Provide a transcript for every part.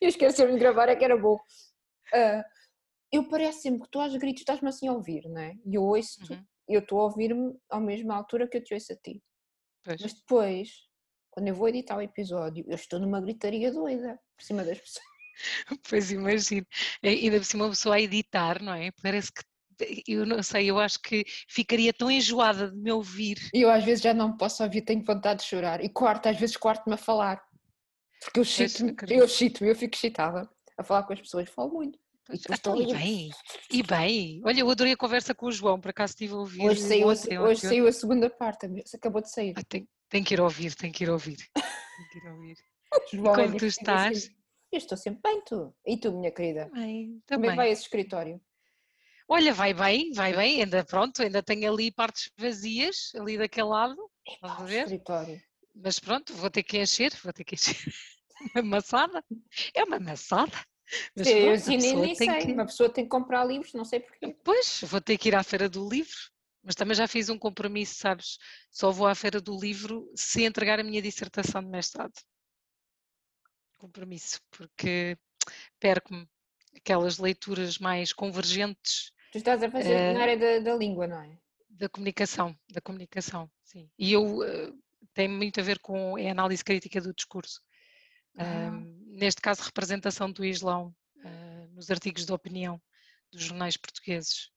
Eu esqueci-me de gravar, é que era bom. Uh, eu parece sempre que tu aos gritos estás-me assim a ouvir, não é? E eu ouço, uhum. eu estou a ouvir-me à mesma altura que eu te ouço a ti. Pois. Mas depois, quando eu vou editar o episódio, eu estou numa gritaria doida por cima das pessoas. Pois imagino. E ainda por cima uma pessoa a editar, não é? Parece que eu não sei, eu acho que ficaria tão enjoada de me ouvir. Eu às vezes já não posso ouvir, tenho vontade de chorar. E corto, às vezes corto-me a falar. Porque eu chito-me, eu chito eu fico excitada a falar com as pessoas, falo muito. E, então, e bem, e bem. Olha, eu adorei a conversa com o João, por acaso estive a ouvir. Hoje saiu, a, hoje saiu a segunda parte, acabou de sair. Ah, tem, tem que ir ouvir, tem que ir ouvir. tem que ir ouvir. João, como tu estás? Assim, eu estou sempre bem, tu. E tu, minha querida? Bem, também. Também vai a esse escritório? Olha, vai bem, vai bem, ainda pronto, ainda tenho ali partes vazias, ali daquele lado. Vamos ver. Escritório. Mas pronto, vou ter que encher, vou ter que encher. Uma maçada? É uma maçada. Mas Sim, pronto, eu nem, nem sei, que... uma pessoa tem que comprar livros, não sei porquê. Pois, vou ter que ir à feira do livro, mas também já fiz um compromisso, sabes? Só vou à feira do livro se entregar a minha dissertação de mestrado. Compromisso, porque perco-me aquelas leituras mais convergentes. Tu estás a fazer uh, na área da, da, língua, não é? Da comunicação, da comunicação, sim. E eu uh, tem muito a ver com a análise crítica do discurso. Ah. Neste caso, representação do Islão uh, nos artigos de opinião dos jornais portugueses,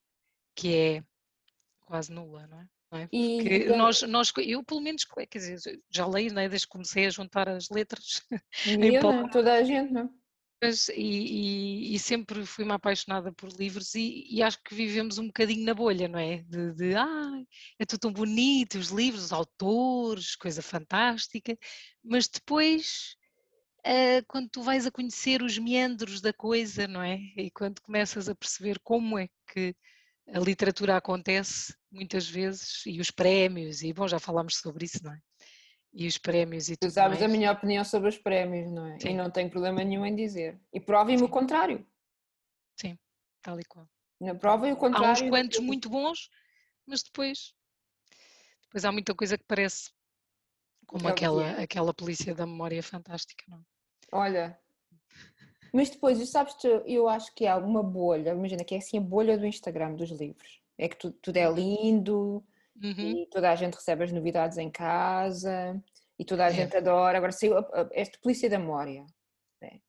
que é quase nula, não é? Não é? Porque então... nós, nós, eu pelo menos, quer dizer, já leio, né, desde que comecei a juntar as letras. Eu, não, toda a gente, não? Mas, e, e, e, sempre fui uma apaixonada por livros e, e, acho que vivemos um bocadinho na bolha, não é? De, de ah, é tudo tão bonito, os livros, os autores, coisa fantástica, mas depois uh, quando tu vais a conhecer os meandros da coisa, não é? E quando começas a perceber como é que a literatura acontece muitas vezes e os prémios, e bom, já falámos sobre isso, não é? E os prémios e tudo Tu sabes mais. a minha opinião sobre os prémios, não é? Sim. E não tenho problema nenhum em dizer. E provem-me o contrário. Sim, tal e qual. Provem o contrário. Há uns quantos muito bons, mas depois, depois há muita coisa que parece como é aquela, aquela polícia da memória fantástica, não é? Olha, mas depois, sabes, eu acho que há uma bolha, imagina que é assim a bolha do Instagram dos livros. É que tudo, tudo é lindo, uhum. e toda a gente recebe as novidades em casa e toda a é. gente adora. Agora saiu esta polícia da memória. Né?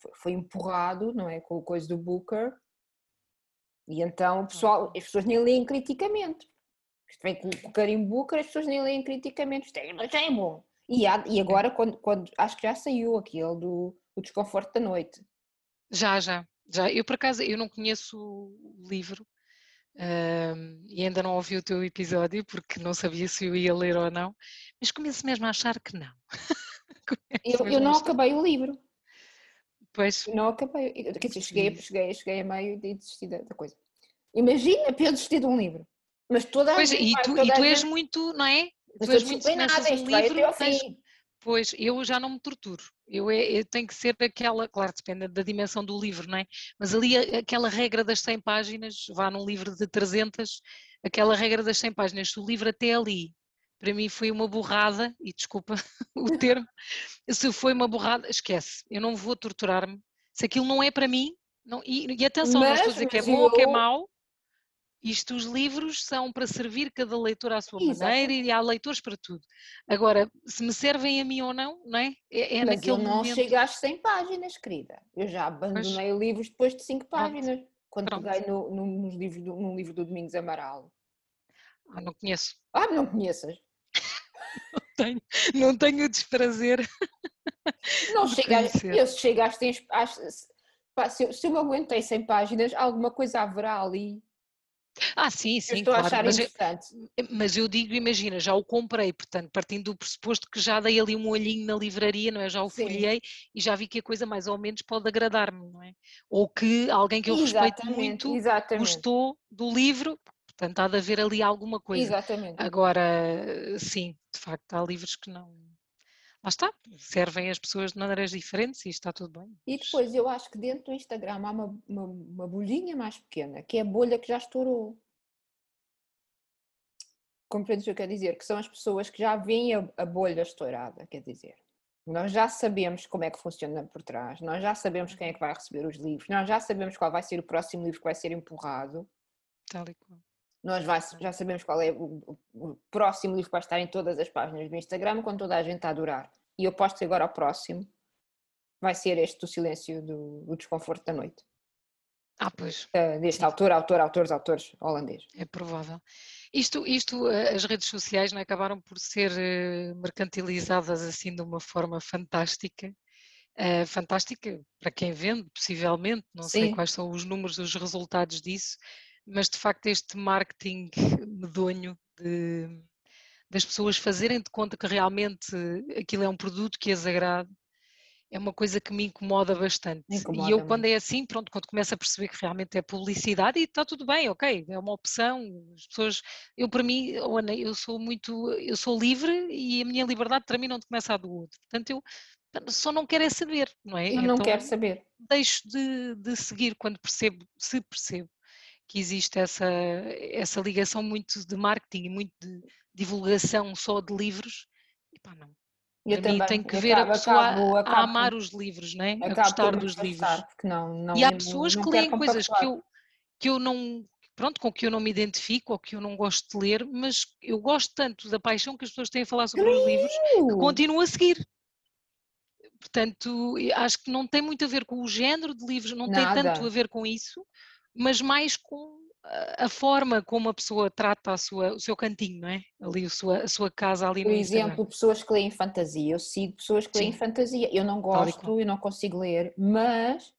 Foi, foi, empurrado, não é? Com a coisa do Booker. E então o pessoal, as pessoas nem leem criticamente. Isto vem com o carimbo Booker, as pessoas nem leem criticamente. Isto é, isto é bom. E, há, e agora, quando, quando, acho que já saiu aquele do o Desconforto da Noite. Já, já. Já, eu por acaso eu não conheço o livro, e ainda não ouvi o teu episódio porque não sabia se eu ia ler ou não, mas começo mesmo a achar que não. eu, eu não acabei o livro. Pois. Não acabei. Quer dizer, cheguei, cheguei, cheguei a meio e desisti da, da coisa. Imagina eu desistir de um livro. Mas toda pois, a gente. E tu, e tu és gente... muito, não é? tu és muito um livro, tens, Pois, eu já não me torturo. Eu, é, eu tenho que ser aquela, claro, depende da dimensão do livro, não é? Mas ali aquela regra das 100 páginas, vá num livro de 300, aquela regra das 100 páginas, se o livro até ali, para mim foi uma borrada, e desculpa o termo, se foi uma borrada, esquece, eu não vou torturar-me. Se aquilo não é para mim, não, e, e atenção, mas, não estou a dizer que é bom ou que é mau, isto, os livros são para servir cada leitor à sua Exato. maneira e há leitores para tudo. Agora, se me servem a mim ou não, não é? É, é Mas naquele eu não momento... chego às 100 páginas, querida. Eu já abandonei Mas... livros depois de 5 páginas, Pronto. quando Pronto. peguei no, no, nos livros do, no livro do Domingos Amaral. Ah, não conheço. Ah, não conheças? não, tenho, não tenho o desprazer. Não de chega, eu se chego às 100 se, se eu me aguentei 100 páginas, alguma coisa haverá ali ah, sim, sim, eu estou claro. a achar mas interessante. Eu, mas eu digo, imagina, já o comprei, portanto, partindo do pressuposto que já dei ali um olhinho na livraria, não é? Já o folhei e já vi que a coisa mais ou menos pode agradar-me, não é? Ou que alguém que eu exatamente, respeito muito exatamente. gostou do livro, portanto, há de haver ali alguma coisa. Exatamente. Agora, sim, de facto, há livros que não lá está, servem as pessoas de maneiras diferentes e está tudo bem. E depois eu acho que dentro do Instagram há uma, uma, uma bolhinha mais pequena, que é a bolha que já estourou. Compreendes o que eu quero dizer? Que são as pessoas que já veem a, a bolha estourada, quer dizer. Nós já sabemos como é que funciona por trás, nós já sabemos quem é que vai receber os livros, nós já sabemos qual vai ser o próximo livro que vai ser empurrado. Tal e qual. Nós já sabemos qual é o, o, próximo livro que vai estar em todas as páginas do Instagram, quando toda a gente está a adorar. E eu posto que agora ao próximo vai ser este do silêncio do, do desconforto da noite. Ah, pois. Uh, deste autor, autor, autores, autores holandês. É provável. Isto, isto, eh, as redes sociais não é, acabaram por ser eh, mercantilizadas assim de uma forma fantástica. Uh, fantástica para quem vende, possivelmente, não Sim. sei quais são os números, os resultados disso, mas de facto este marketing medonho de, das pessoas fazerem de conta que realmente aquilo é um produto que as agrada é uma coisa que me incomoda bastante. Incomoda e eu, quando é assim, pronto, quando começo a perceber que realmente é publicidade, e está tudo bem, ok, é uma opção, as pessoas, eu para mim, Ana, eu sou muito, eu sou livre e a minha liberdade para mim não começa a do outro. Portanto, eu só não quero é saber, não é? Eu então, não quero saber. Deixo de, de seguir quando percebo, se percebo que existe essa, essa ligação muito de marketing e muito de divulgação só de livros, e pá, não, eu também, tem que ver acabo, a pessoa acabo, acabo, a amar os livros, né? a gostar dos livros. Não, não, e há pessoas que leem coisas que eu, que eu não, pronto, com que eu não me identifico ou que eu não gosto de ler, mas eu gosto tanto da paixão que as pessoas têm a falar sobre os livros que continuo a seguir. Portanto, acho que não tem muito a ver com o género de livros, não Nada. tem tanto a ver com isso, mas mais com a forma como a pessoa trata a sua, o seu cantinho, não é? Ali a sua, a sua casa ali Por no exemplo, Instagram. pessoas que leem fantasia, eu sigo pessoas que Sim. leem fantasia, eu não gosto, eu não consigo ler, mas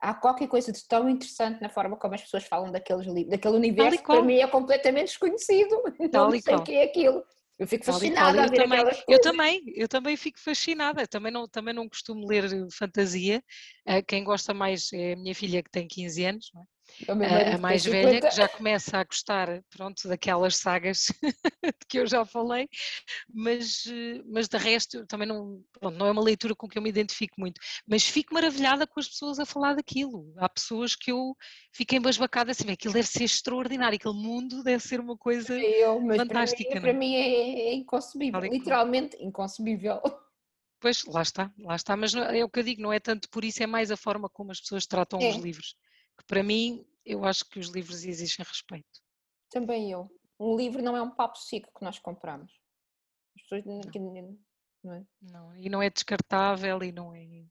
há qualquer coisa de tão interessante na forma como as pessoas falam daqueles livros, daquele universo que para mim é completamente desconhecido, Tal não sei o que é aquilo. Eu fico fascinada a ver também. Eu também, eu também fico fascinada. Também não, também não costumo ler fantasia. Eh, quem gosta mais é a minha filha que tem 15 anos, não é? A, a mais velha, que já começa a gostar, pronto, daquelas sagas de que eu já falei, mas, mas de resto também não, pronto, não é uma leitura com que eu me identifico muito, mas fico maravilhada com as pessoas a falar daquilo. Há pessoas que eu fico embasbacada assim, aquilo deve ser extraordinário, aquele mundo deve ser uma coisa eu, mas fantástica. Para mim, para mim é, é inconcebível, literalmente inconcebível. Pois, lá está, lá está, mas é o que eu digo, não é tanto por isso, é mais a forma como as pessoas tratam é. os livros que para mim, eu acho que os livros exigem respeito. Também eu. Um livro não é um papo seco que nós compramos. As pessoas não. não é? Não, e não é descartável e não é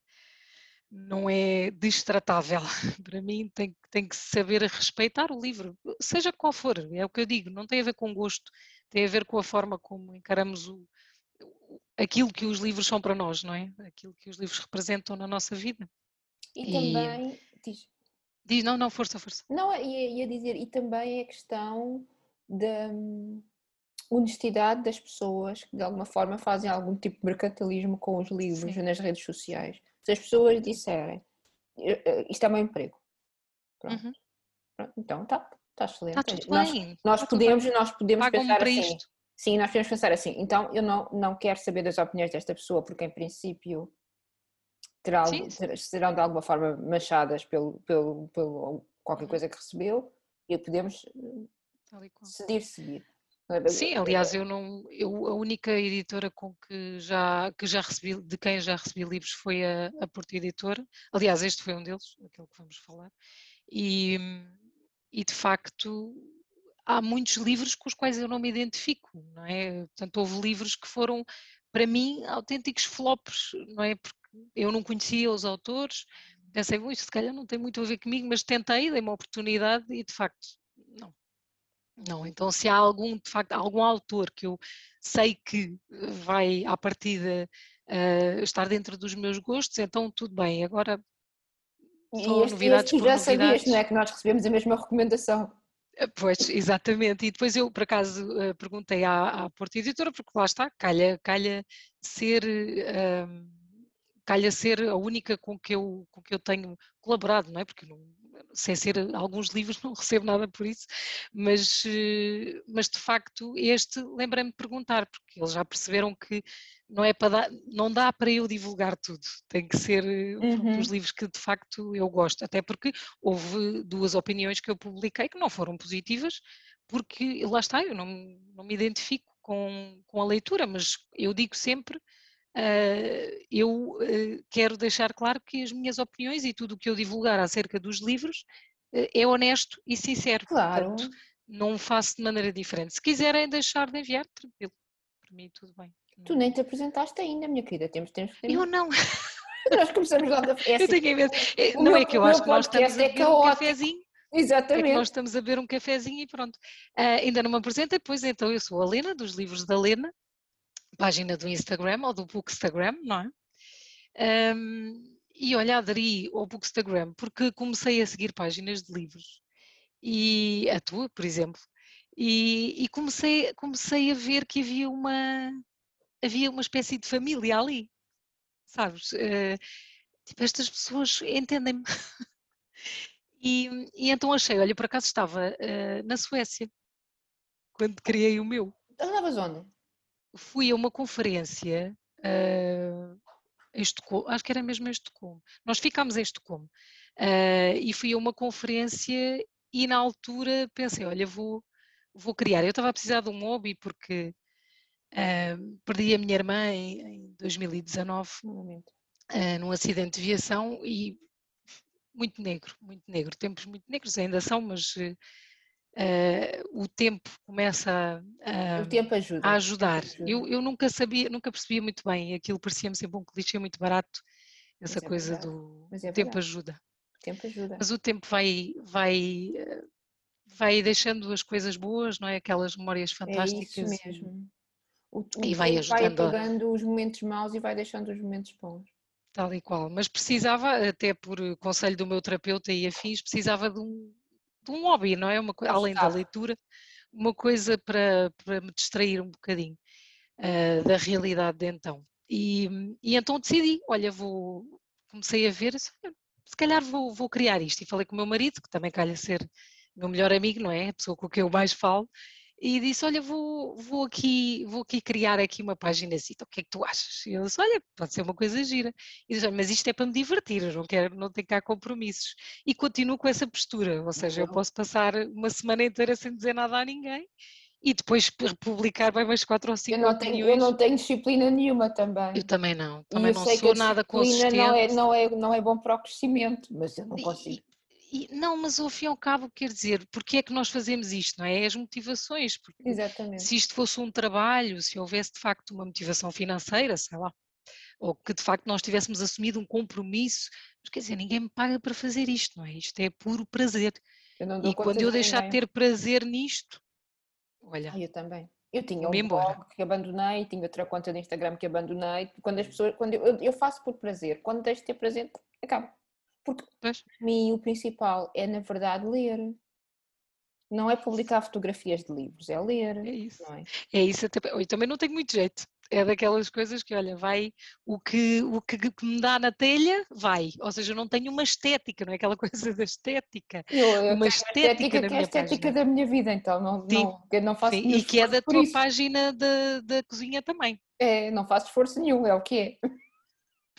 não é destratável. Para mim tem, tem que saber respeitar o livro, seja qual for, é o que eu digo, não tem a ver com gosto, tem a ver com a forma como encaramos o, aquilo que os livros são para nós, não é? Aquilo que os livros representam na nossa vida. E, e também, diz. Diz, não, não, força, força. Não, ia, ia dizer, e também a questão da hum, honestidade das pessoas que de alguma forma fazem algum tipo de mercantilismo com os livros Sim. nas redes sociais. Se as pessoas disserem, isto é meu emprego. Pronto. Uhum. Pronto então, tá, está excelente. Está tudo nós, bem. Nós tá podemos, bem. nós podemos pensar assim. Isto. Sim, nós podemos pensar assim. Então, eu não, não quero saber das opiniões desta pessoa, porque em princípio terão, serão de alguma forma manchadas pelo, pelo, pelo qualquer uhum. coisa que recebeu e podemos decidir seguir. Sim, aliás, eu não, eu, a única editora com que já, que já recebi, de quem já recebi livros foi a, a Porto Editora. Aliás, este foi um deles, aquele que vamos falar. E, e de facto há muitos livros com os quais eu não me identifico, não é? Portanto, houve livros que foram para mim autênticos flops, não é? Porque eu não conhecia os autores, pensei, isto se calhar não tem muito a ver comigo, mas tentei, dei uma oportunidade e de facto, não. Não, então se há algum, de facto, algum autor que eu sei que vai à partida uh, estar dentro dos meus gostos, então tudo bem, agora só este, novidades este, por já novidades. sabias, não é que nós recebemos a mesma recomendação. Eh, pois, exatamente. E depois eu, por acaso, eh, perguntei à, à Porta Editora, porque lá está, calha, calha ser calha ser a única com que eu, com que eu tenho colaborado, não é? Porque não, sem ser alguns livros não recebo nada por isso, mas, eh, mas de facto este lembrei-me de perguntar, porque eles já perceberam que não é para dar, não dá para eu divulgar tudo, tem que ser eh, uhum. os livros que de facto eu gosto, até porque houve duas opiniões que eu publiquei que não foram positivas, porque lá está, eu não, não me identifico com, com a leitura, mas eu digo sempre eu uh, quero deixar claro que as minhas opiniões e tudo o que eu divulgar acerca dos livros uh, é honesto e sincero. Claro. Portanto, não faço de maneira diferente. Se quiserem deixar de enviar, tranquilo. Para mim, tudo bem. Tu nem te apresentaste ainda, minha querida. Temos, temos que Eu não. nós começamos logo a. É assim, eu tenho medo. É, não meu, é que eu acho que nós estamos a é beber um cafezinho. Exatamente. É que nós estamos a beber um cafezinho e pronto. Uh, ainda não me apresentei, pois então eu sou a Lena, dos livros da Lena, página do Instagram ou do Bookstagram, não é? Um, e olha, aderi ao Bookstagram porque comecei a seguir páginas de livros e a tua, por exemplo, e, e, comecei, comecei a ver que havia uma havia uma espécie de família ali, sabes? Uh, tipo, estas pessoas entendem-me. e, e, então achei, olha, por acaso estava uh, na Suécia quando criei o meu. Andavas onde? Fui a uma conferência uh, em Estocolmo, acho que era mesmo em Estocolmo. Nós ficámos em Estocolmo uh, e fui a uma conferência e na altura pensei, olha, vou, vou criar. Eu estava a precisar de um hobby porque uh, perdi a minha irmã em, em 2019 uh, num acidente de viação e muito negro, muito negro, tempos muito negros ainda são, mas uh, o tempo começa a, o tempo ajuda. a ajudar. Ajuda. Eu, eu nunca sabia, nunca percebia muito bem, aquilo parecia-me sempre um clichê muito barato, essa é coisa do é tempo ajuda. O tempo ajuda. Mas o tempo vai, vai, vai deixando as coisas boas, não é? Aquelas memórias fantásticas. É isso mesmo. O, o e vai ajudando. Vai apagando os momentos maus e vai deixando os momentos bons. Tal e qual. Mas precisava, até por conselho do meu terapeuta e afins, precisava de um, de um hobby, não é? Uma, além da leitura, uma coisa para, para me distrair um bocadinho uh, da realidade de então. E, e, então decidi, olha, vou, comecei a ver, se calhar vou, vou criar isto. E falei com o meu marido, que também calha ser meu melhor amigo, não é? A pessoa com quem eu mais falo, e disse, olha, vou, vou, aqui, vou aqui criar aqui uma página assim, o que é que tu achas? E ele disse, olha, pode ser uma coisa gira. E disse, mas isto é para me divertir, eu não quero, não tenho cá compromissos. E continuo com essa postura, ou seja, eu posso passar uma semana inteira sem dizer nada a ninguém e depois publicar bem mais quatro ou cinco eu não tenho, Eu não tenho disciplina nenhuma também. Eu também não, também não sou nada consistente. Não é, não, é, não é bom para o crescimento, mas eu não consigo. E, não, mas ao fim e ao cabo, quer dizer, porque é que nós fazemos isto, não é? é as motivações. Exatamente. Se isto fosse um trabalho, se houvesse de facto uma motivação financeira, sei lá, ou que de facto nós tivéssemos assumido um compromisso, mas quer dizer, ninguém me paga para fazer isto, não é? Isto é puro prazer. e quando eu deixar de ter prazer nisto, olha. Eu também. Eu tinha um embora. blog que abandonei, tinha outra conta de Instagram que abandonei. Quando as pessoas, quando eu, eu faço por prazer, quando deixo de ter prazer, acaba. Porque pois. para mim o principal é, na verdade, ler. Não é publicar fotografias de livros, é ler. É isso. É? é? isso. Eu também não tenho muito jeito. É daquelas coisas que, olha, vai o que, o que me dá na telha, vai. Ou seja, eu não tenho uma estética, não é aquela coisa da estética. Eu, eu uma estética, estética que é a estética página. da minha vida, então não, não, não faço Sim, E que é da tua isso. página da, da cozinha também. É, não faço esforço nenhum, é o que é.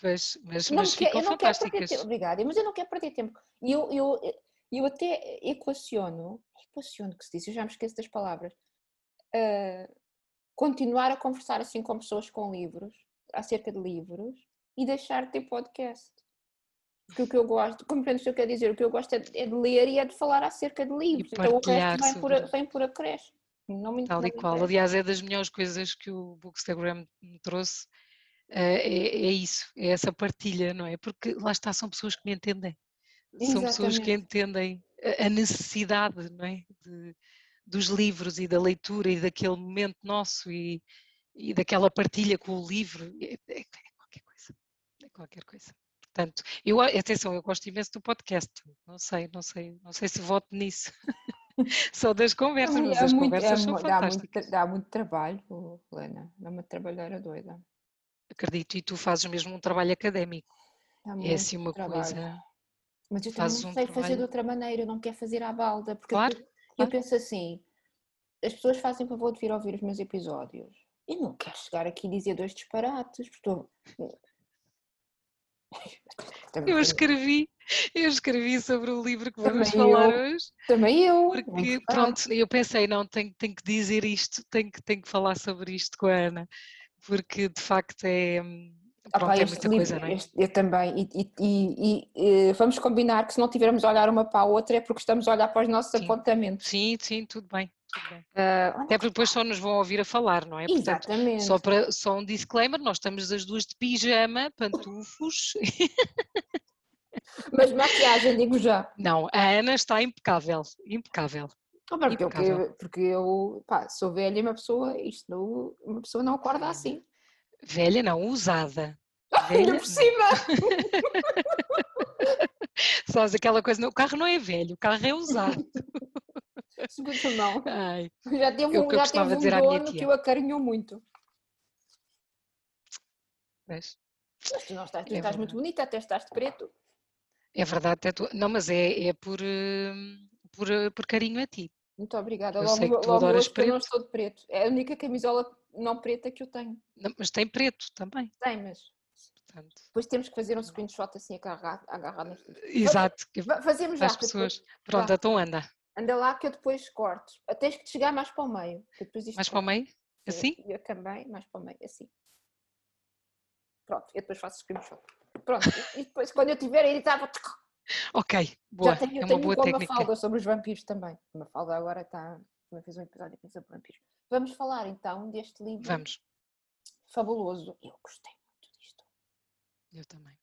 Pois, mas, mas quer, ficam fantásticas. Obrigada, mas eu não quero perder tempo. E eu, eu, eu até equaciono, equaciono que se diz, eu já me esqueço das palavras, uh, continuar a conversar assim com pessoas com livros, acerca de livros, e deixar de ter podcast. Porque o que eu gosto, compreendes o que eu quero dizer? O que eu gosto é de, é de ler e é de falar acerca de livros. Então o resto vem por, a, vem por acréscimo. Não me Tal e qual. Aliás, é das melhores coisas que o Bookstagram me trouxe é, é, isso, é essa partilha, não é? Porque lá está, são pessoas que me entendem. Exatamente. São pessoas que entendem a necessidade, não é? De, dos livros e da leitura e daquele momento nosso e, e daquela partilha com o livro. É, é, é, qualquer coisa. É qualquer coisa. Portanto, eu, atenção, eu gosto imenso do podcast. Não sei, não sei, não sei se voto nisso. Só das conversas, mas as muito, conversas são dá fantásticas. Muito, dá muito trabalho, Helena. Dá muito trabalho, era doida acredito, e tu fazes mesmo um trabalho académico. É assim uma trabalho. coisa. Mas eu também não um sei trabalho... fazer de outra maneira, eu não quero fazer à balda, porque claro, eu, claro. eu penso assim, as pessoas fazem favor de vir ouvir os meus episódios. Eu não quero chegar aqui e dizer dois disparates, porque estou... Eu escrevi, eu escrevi sobre o livro que vamos também falar eu, hoje. Também eu. Porque, pronto, eu pensei, não, tenho, tenho que dizer isto, tenho que, tenho que falar sobre isto com a Ana porque de facto é. Pronto, é muita livro, coisa, não é? Este, eu também, e, e, e, vamos combinar que se não tivermos a olhar uma para a outra é porque estamos a olhar para os nossos sim. apontamentos. Sim, sim, tudo bem. Uh, Até porque depois só nos vão ouvir a falar, não é? Portanto, Exatamente. Só, para, só um disclaimer, nós estamos as duas de pijama, pantufos. Mas maquiagem, digo já. Não, a Ana está impecável, impecável. Porque. Eu, porque eu pá, sou velha e uma pessoa, isto não, uma pessoa não acorda assim. Velha não, usada. Velha por cima! Sabes aquela coisa, o carro não é velho, o carro é usado. Segundo não. Ai, já teve um, já teve um dizer dono que o acarinhou muito. Mas, mas tu não estás, tu é estás muito bonita, até estás de preto. É verdade, até tu, não, mas é, é por, hum, por, por carinho a ti. Muito obrigada. Eu logo, sei que tu adoras preto. eu não estou de preto. É a única camisola não preta que eu tenho. Não, mas tem preto também. Tem, mas. Portanto... Depois temos que fazer um screenshot assim agarrado, agarrado Exato. Fazemos já. As pessoas. Depois... Pronto, então anda. Anda lá que eu depois corto. Tens que chegar mais para o meio. mais para o meio? Assim? Eu, eu também, mais para o meio, assim. Pronto, eu depois faço screenshot. Pronto, e depois quando eu tiver aí estava. Ok, boa. Já tenho, é uma tenho boa técnica. uma falda sobre os vampiros também. Uma falda agora está. Também fez um episódio sobre vampiros. Vamos falar então deste livro. Vamos. Fabuloso. Eu gostei muito disto. Eu também.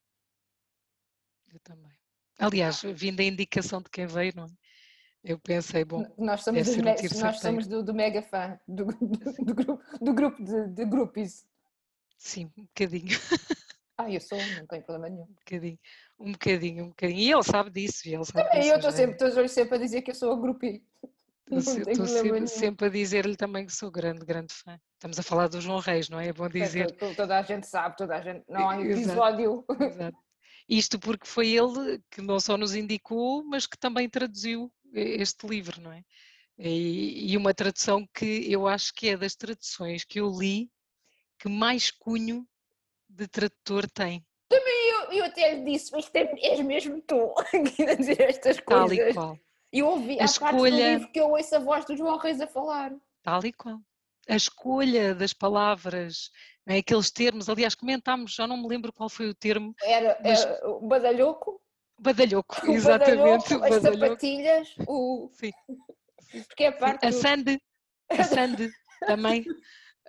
Eu também. Aliás, vindo a indicação de quem veio, não é? Eu pensei, bom. Nós somos, um nós somos do, do, mega fã do, do, do grupo, do grupo de, de grupos. Sim, um bocadinho. Ah, eu sou, não tenho problema nenhum. Um bocadinho, um bocadinho, um bocadinho. E ele sabe disso. Ele sabe também, disso, eu estou sempre, estou sempre a dizer que eu sou a grupi. Estou sempre, sempre, a dizer-lhe também que sou grande, grande fã. Estamos a falar do João Reis, não é? É bom dizer. Toda, toda a gente sabe, toda a gente. Não há episódio. Exato. Exato. Isto porque foi ele que não só nos indicou, mas que também traduziu este livro, não é? E, e uma tradução que eu acho que é das traduções que eu li que mais cunho de tradutor tem. Também eu, eu até lhe disse, mas é, és mesmo tu a dizer estas coisas. Tal e qual. Eu ouvi, a escolha... parte do livro que eu ouço a voz do João Reis a falar. Tal e qual. A escolha das palavras, é? aqueles termos, aliás, comentámos, já não me lembro qual foi o termo. Era, mas... era o badalhoco. Badalhoco, o exatamente. Badalhoco, as badalhoco. sapatilhas, o. Sim. Porque é a parte. A do... sande, a sande também.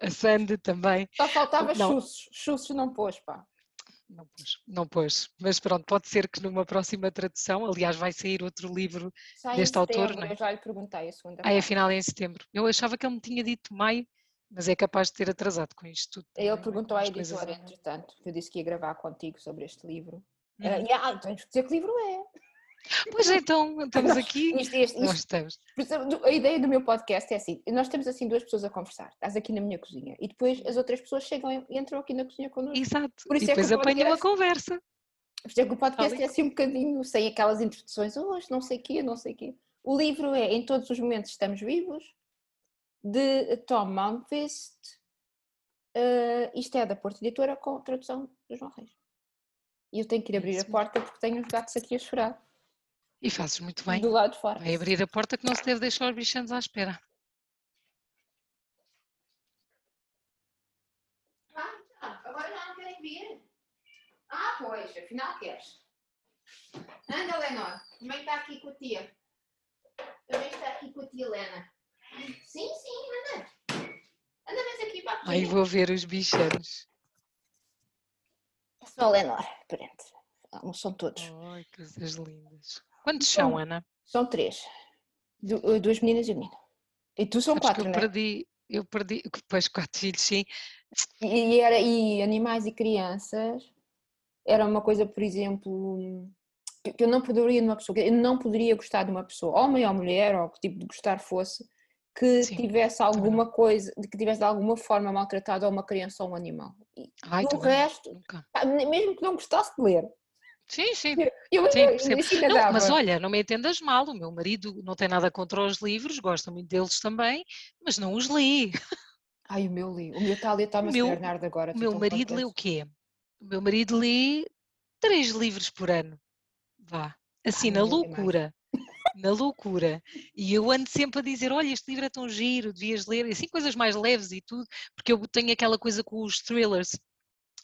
A sande também. Só faltava chussos, chussos não pôs, pá. Não pôs, não pôs. Mas pronto, pode ser que numa próxima tradução, aliás, vai sair outro livro Sai deste autor. Não é? Eu já lhe perguntei a segunda. Ah, afinal é em setembro. Eu achava que ele me tinha dito maio, mas é capaz de ter atrasado com isto tudo. Ele perguntou à editora, entretanto, que eu disse que ia gravar contigo sobre este livro. Uhum. Uh, e, ah, tens que dizer que livro é. Pois então, estamos aqui. Isto, isto, nós estamos. A ideia do meu podcast é assim: nós temos assim duas pessoas a conversar, estás aqui na minha cozinha, e depois as outras pessoas chegam e entram aqui na cozinha connosco. Exato. Por isso e é depois apanham uma conversa. Por isso é que o podcast é assim um bocadinho sem aquelas introduções, hoje não sei o quê, não sei o quê. O livro é Em Todos os Momentos Estamos Vivos, de Tom Malmquist. Uh, isto é da Porta Editora com tradução do João Reis. E eu tenho que ir abrir a porta porque tenho os gatos aqui a chorar. E fazes muito bem. Do lado de fora. Vai abrir a porta que não se deve deixar os bichanos à espera. Ah, então, agora já não querem vir. Ah, pois, afinal queres. Anda, Lenor. Também está aqui com a tia. Também está aqui com a tia Helena. Sim, sim, anda. Anda mais aqui para aqui. Aí vou ver os bichanos. É só a Lenor, pronto. Não são todos. Ai, coisas lindas. Quantos são, são Ana? São três. Du duas meninas e um menino. E tu são quatro, eu não é? perdi, eu perdi, depois quatro filhos, sim. E, era, e animais e crianças era uma coisa, por exemplo, que eu não poderia numa pessoa, eu não poderia gostar de uma pessoa, homem ou mulher, ou que tipo de gostar fosse, que Sim, tivesse alguma coisa, que tivesse de alguma forma maltratado a uma criança ou um animal. E Ai, o resto, nunca. mesmo que não gostasse de ler, Sim, sim. Eu, sim não, mas olha, não me entendas mal, o meu marido não tem nada contra os livros, gosta muito deles também, mas não os li. Ai, o meu li, o meu está a ler Thomas meu, Bernardo agora. O meu marido lê o quê? O meu marido lê três livros por ano. Vá, assim, Ai, na loucura. na loucura. E eu ando sempre a dizer: olha, este livro é tão giro, devias ler, e assim coisas mais leves e tudo, porque eu tenho aquela coisa com os thrillers.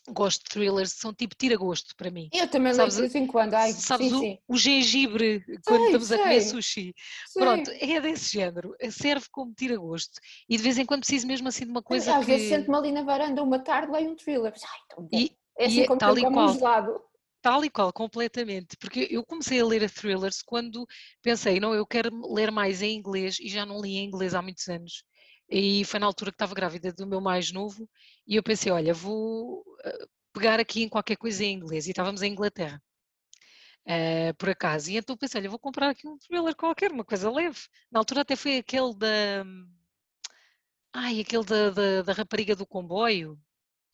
Gosto de thrillers, são tipo tira-gosto para mim. Eu também sabes, de vez em quando. Ai, sabes sim, o, sim. o, gengibre quando sei, estamos sei. a comer sushi? Sei. Pronto, é desse género. Serve como tira-gosto. E de vez em quando preciso mesmo assim de uma coisa. Às que... vezes sento-me ali na varanda uma tarde leio um thriller. Ai, tão bom. E, é assim e, como tal e qual. um gelado. Tal e qual, completamente. Porque eu comecei a ler a thrillers quando pensei, não, eu quero ler mais em inglês e já não li em inglês há muitos anos. E foi na altura que estava grávida do meu mais novo e eu pensei, olha, vou pegar aqui em qualquer coisa em inglês. E estávamos em Inglaterra, uh, por acaso. E então pensei, olha, vou comprar aqui um thriller qualquer, uma coisa leve. Na altura até foi aquele da... Ai, aquele da, da, da rapariga do comboio.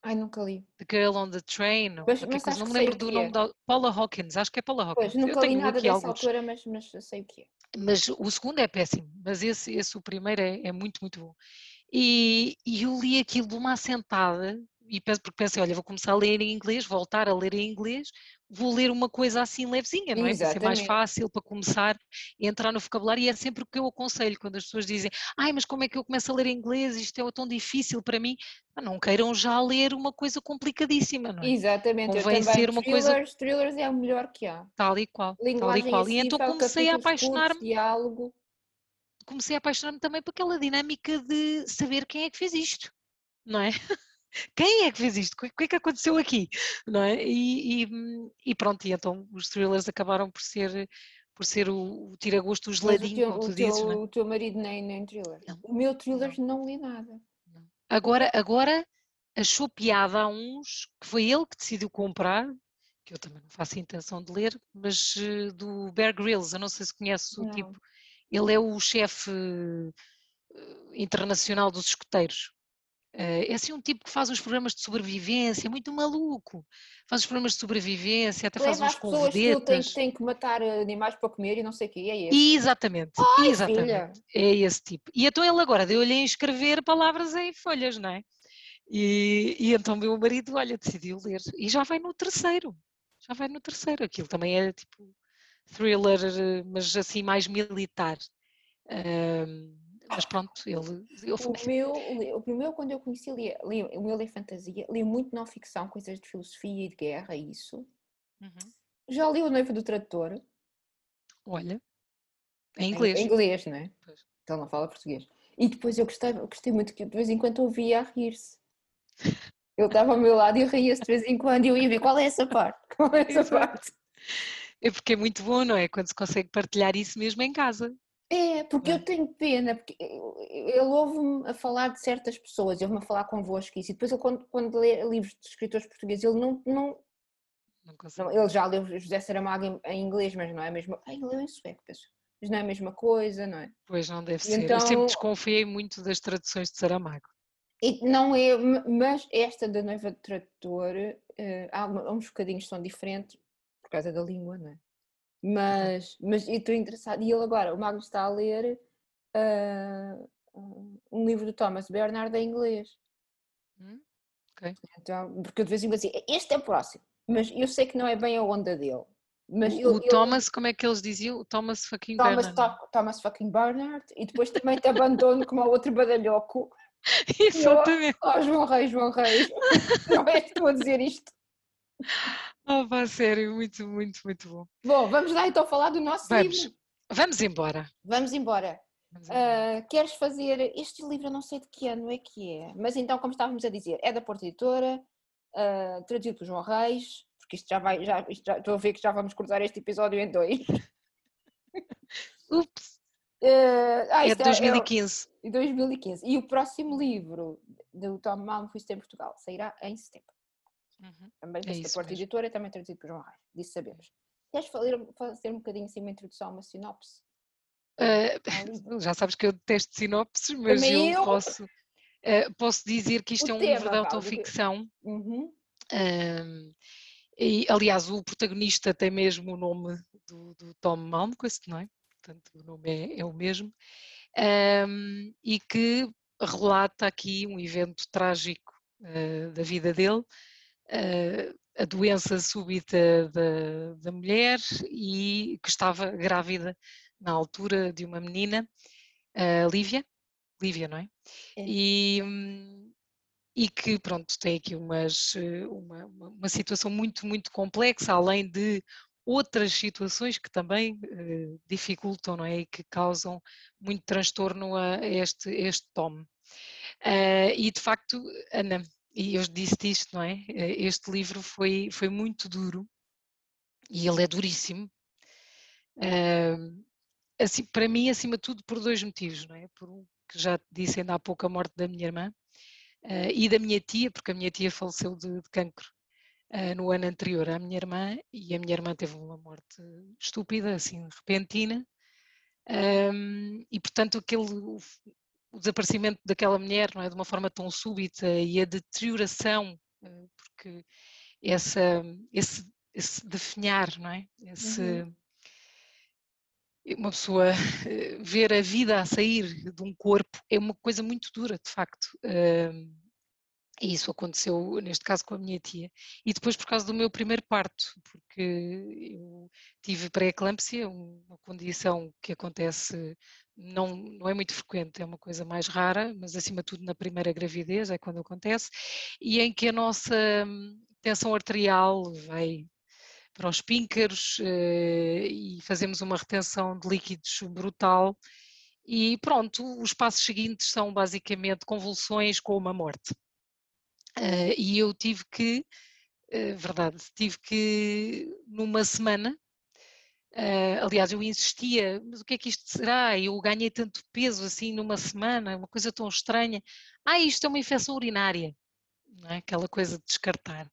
Ai, nunca li. The Girl on the Train. Mas, mas coisa, não me lembro do nome é. da Paula Hawkins, acho que é Paula Hawkins. Pois, nunca li nada dessa alguns. altura, mas, mas sei o que é. Mas o segundo é péssimo, mas esse, esse o primeiro é, é muito, muito bom. E, e, eu li aquilo de uma assentada, e porque pensei, olha, vou começar a ler em inglês, voltar a ler em inglês, vou ler uma coisa assim levezinha, não é? Para ser mais fácil, para começar a entrar no vocabulário, e é sempre o que eu aconselho quando as pessoas dizem, ai, mas como é que eu começo a ler inglês, isto é tão difícil para mim, não queiram já ler uma coisa complicadíssima, não é? Exatamente, Convém eu também, ser uma thrillers, coisa... thrillers é o melhor que há. Tal e qual, Linguagem tal e qual, e então acessível, comecei a apaixonar-me diálogo. comecei a apaixonar-me também por aquela dinâmica de saber quem é que fez isto, não é? Quem é que fez isto? O que é que aconteceu aqui? Não é? E, e, e pronto, e então os thrillers acabaram por ser por ser o, o tira-gosto, o geladinho, como tu o dizes. Teu, não é? O teu marido nem, nem thriller. Não. O meu thriller não, não li nada. Não. Agora, agora achou piada a uns que foi ele que decidiu comprar, que eu também não faço intenção de ler, mas uh, do Bear Grylls, eu não sei se conheces o tipo, ele é o chefe uh, internacional dos escoteiros. Uh, é assim um tipo que faz uns programas de sobrevivência, muito maluco. Faz os programas de sobrevivência, até faz uns as pessoas que tem, convedetas. tem que matar animais para comer e não sei o quê. É esse. Exatamente, Ai, exatamente. filha. É esse tipo. E então ele agora deu-lhe a escrever palavras em folhas, não é? E, e então meu marido, olha, decidiu ler. E já vai no terceiro. Já vai no terceiro. Aquilo também é tipo thriller, eh, mas assim mais militar. Mas pronto, ele. ele O meu, o primeiro, quando eu conheci, li, li, o meu li fantasia, li muito não ficção, coisas de filosofia e de guerra, isso. Uhum. Já li O Noivo do Tradutor. Olha, em inglês. Em inglês, não é? Pois. Então não fala português. E depois eu gostei, eu gostei muito que de vez em quando ouvia a rir-se. Ele estava ao meu lado e eu ria-se de vez em quando e eu ia ver qual é essa parte. Qual é essa Exato. parte? É porque é muito bom, não é? Quando se consegue partilhar isso mesmo em casa. É, porque Não é? eu tenho pena, porque ele ouve-me a falar de certas pessoas, ouve-me a falar convosco isso, e depois ele, quando, quando lê livros de escritores portugueses, ele não, não, Não ele já leu José Saramago em, inglês, mas não é a mesma, ah, ele leu em sueco, penso, mas não é a mesma coisa, não é? Pois não deve E ser. Eu então- sempre desconfiei muito das traduções de Saramago. E não é, mas esta da Noiva de Tradutor, eh, há uns bocadinhos que são diferentes, por causa da língua, não é? Mas, mas eu estou interessada, e ele agora, o Magno está a ler ah, um livro do Thomas Bernard em inglês. Hum? Ok. Então, porque eu de vez em quando assim, este é o próximo, mas eu sei que não é bem a onda dele. Mas O, ele- o ele- Thomas, como é que eles diziam? O Thomas fucking Thomas, Bernard. To- Thomas fucking Bernard, e depois também te abandono como o outro badalhoco. Exatamente. Oh, João Reis, João Reis, não és tu a dizer isto. Oh, sério, muito, muito, muito bom. Bom, vamos lá então falar do nosso Vamos, livro. vamos embora. Vamos embora. Vamos embora. Ah, queres fazer. Este livro eu não sei de que ano é que é, mas então, como estávamos a dizer, é da Porta Editora, ah, traduzido por João Reis, porque isto já vai. Já, isto já- estou a ver que já vamos cortar este episódio em dois. Ups, Ah, ah, é isto de 2015. de 2015. E o próximo livro do Tom Malmquist em Portugal sairá em setembro. Uhum. Também É isso Porta. Editora, também traduzido por João Reis. Disso sabemos. Queres fazer, um bocadinho assim uma introdução, uma sinopse? Livro? já sabes que eu detesto sinopses, mas Também eu, eu. posso, ah, posso dizer que isto O é um tema, livro de autoficção. Uhum. E, aliás, o protagonista tem mesmo o nome do, do Tom Malmquist, não é? Portanto, o nome é, é o mesmo. E que relata aqui um evento trágico ah, da vida dele, a doença súbita da, da mulher e que estava grávida na altura de uma menina, a Lívia, Lívia, não é? é. E, e que, pronto, tem aqui umas, uma, uma situação muito, muito complexa, além de outras situações que também eh, dificultam, não é? E que causam muito transtorno a este, este Tom. Uh, e de facto, Ana, e eu disse isto, não é? Este livro foi, foi muito duro e ele é duríssimo. Uh, assim, para mim, acima de tudo, por dois motivos, não é? Por um que já disse ainda há pouco a morte da minha irmã uh, e da minha tia, porque a minha tia faleceu de, de cancro uh, no ano anterior à minha irmã e a minha irmã teve uma morte estúpida, assim, repentina. Um, e portanto aquele o, desaparecimento daquela mulher não é? De uma forma tão súbita e a deterioração uh, porque essa esse, esse definhar não é? Esse uhum. uma pessoa eh, ver a vida a sair de um corpo é uma coisa muito dura, de facto. E isso aconteceu, neste caso, com a minha tia. E depois por causa do meu primeiro parto, porque eu tive pré-eclâmpsia, uma condição que acontece, não, não é muito frequente, é uma coisa mais rara, mas acima de tudo na primeira gravidez é quando acontece, e em que a nossa hum, tensão arterial vai para os píncaros eh, e fazemos uma retenção de líquidos brutal. E pronto, os passos seguintes são basicamente convulsões com uma morte. Eh, e eu tive que, eh, verdade, tive que numa semana, aliás, eu insistia, mas o que é que isto será? Eu ganhei tanto peso assim numa semana, uma coisa tão estranha. Ah, isto é uma infecção urinária é? aquela coisa de descartar.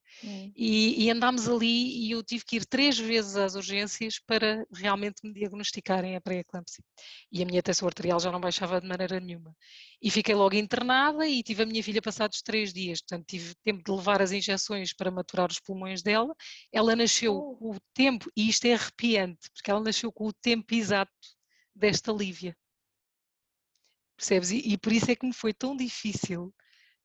E, e, andámos ali e eu tive que ir três vezes às urgências para realmente me diagnosticarem a pré-eclâmpsia. E a minha tensão arterial já não baixava de maneira nenhuma. E fiquei logo internada e tive a minha filha passados três dias, portanto tive tempo de levar as injeções para maturar os pulmões dela. Ela nasceu oh. com o tempo, e isto é arrepiante, porque ela nasceu com o tempo exato desta Lívia. Percebes? E, e por isso é que me foi tão difícil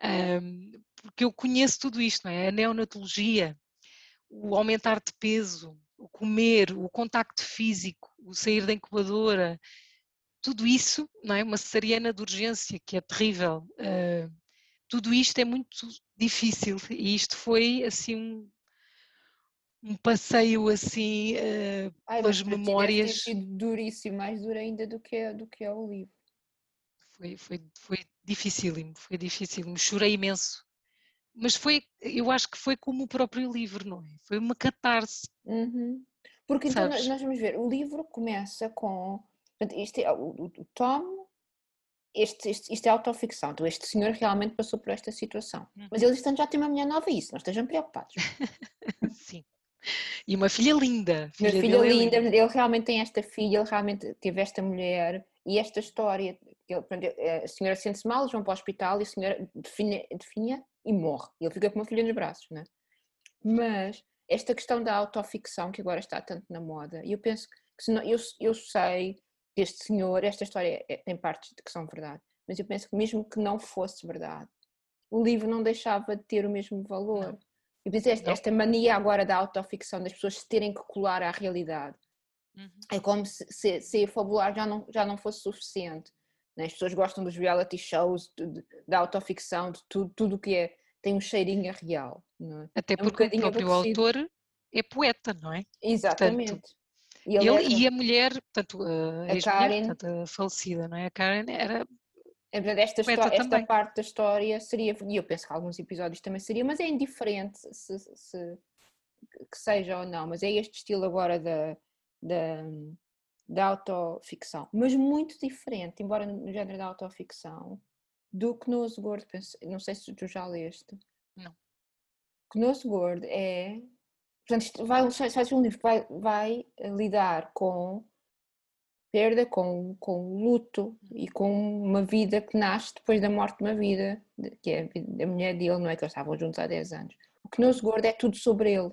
um, porque eu conheço tudo isto, não é? A neonatologia, o aumentar de peso, o comer, o contacto físico, o sair da incubadora, tudo isso, não é? Uma cesariana de urgência que é terrível. Uh, tudo isto é muito difícil e isto foi assim um, um passeio assim uh, Ai, pelas memórias. Sido duríssimo, mais duro ainda do que, do que é o livro. Foi, foi, foi dificílimo, foi dificílimo, chorei imenso. Mas foi, eu acho que foi como o próprio livro, não é? Foi uma catarse. Uhum. Porque então nós, nós vamos ver, o livro começa com. Este é, o, o Tom, este, este, isto é autoficção, então este senhor realmente passou por esta situação. Uhum. Mas ele já tem uma mulher nova e isso, não estejam preocupados. Sim. E uma filha linda. Filha uma filha é linda, ele realmente tem esta filha, ele realmente teve esta mulher e esta história ele, eh, a senhora sente-se mal, vão para o hospital e a senhora definha, definha e morre. E ele fica com uma filha nos braços, né? Mas esta questão da autoficção que agora está tanto na moda, e eu penso que se não, eu, eu sei que este senhor, esta história é, tem partes de que são verdade, mas eu penso que mesmo que não fosse verdade, o livro não deixava de ter o mesmo valor. Não. Eu penso esta, esta mania agora da autoficção, das pessoas se terem que colar à realidade. Uhum. É como se, se, se fabular já não, já não fosse suficiente. Né? As pessoas gostam dos reality shows, da autoficção, de tudo, tudo que é, tem um cheirinho real. É? Até porque um o próprio aborrecido. autor é poeta, não é? Exatamente. Portanto, e, ele, ele e, a mulher, portanto, a, a Karen, portanto, a falecida, não é? A Karen era é verdade, esta, história, esta parte da história seria, e eu penso que alguns episódios também seria, mas é indiferente se, se, que seja ou não, mas é este estilo agora da, da, da autoficção, mas muito diferente, embora no género da autoficção, do Knosgord, não sei se tu já leste. Não. Knosgord é, portanto, isto vai, faz um livro que vai, vai lidar com perda, com, com luto e com uma vida que nasce depois da morte de uma vida, que é a mulher dele, não é que eles estavam juntos há 10 anos. O Knosgord é tudo sobre ele